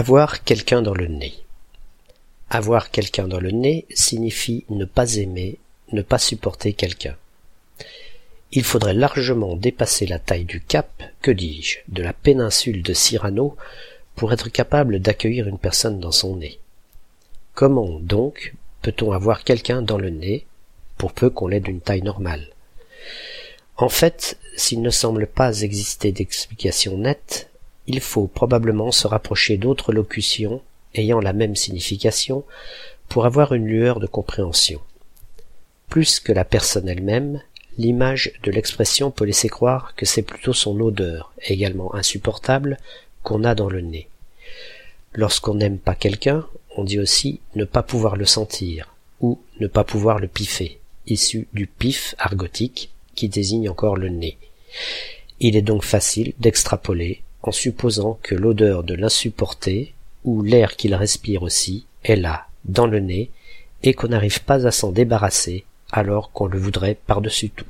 Avoir quelqu'un dans le nez. Avoir quelqu'un dans le nez signifie ne pas aimer, ne pas supporter quelqu'un. Il faudrait largement dépasser la taille du cap, que dis-je, de la péninsule de Cyrano, pour être capable d'accueillir une personne dans son nez. Comment, donc, peut-on avoir quelqu'un dans le nez, pour peu qu'on l'ait d'une taille normale? En fait, s'il ne semble pas exister d'explication nette, il faut probablement se rapprocher d'autres locutions ayant la même signification pour avoir une lueur de compréhension. Plus que la personne elle-même, l'image de l'expression peut laisser croire que c'est plutôt son odeur, également insupportable, qu'on a dans le nez. Lorsqu'on n'aime pas quelqu'un, on dit aussi ne pas pouvoir le sentir, ou ne pas pouvoir le piffer, issu du pif argotique qui désigne encore le nez. Il est donc facile d'extrapoler en supposant que l'odeur de l'insupporté, ou l'air qu'il respire aussi, est là, dans le nez, et qu'on n'arrive pas à s'en débarrasser alors qu'on le voudrait par-dessus tout.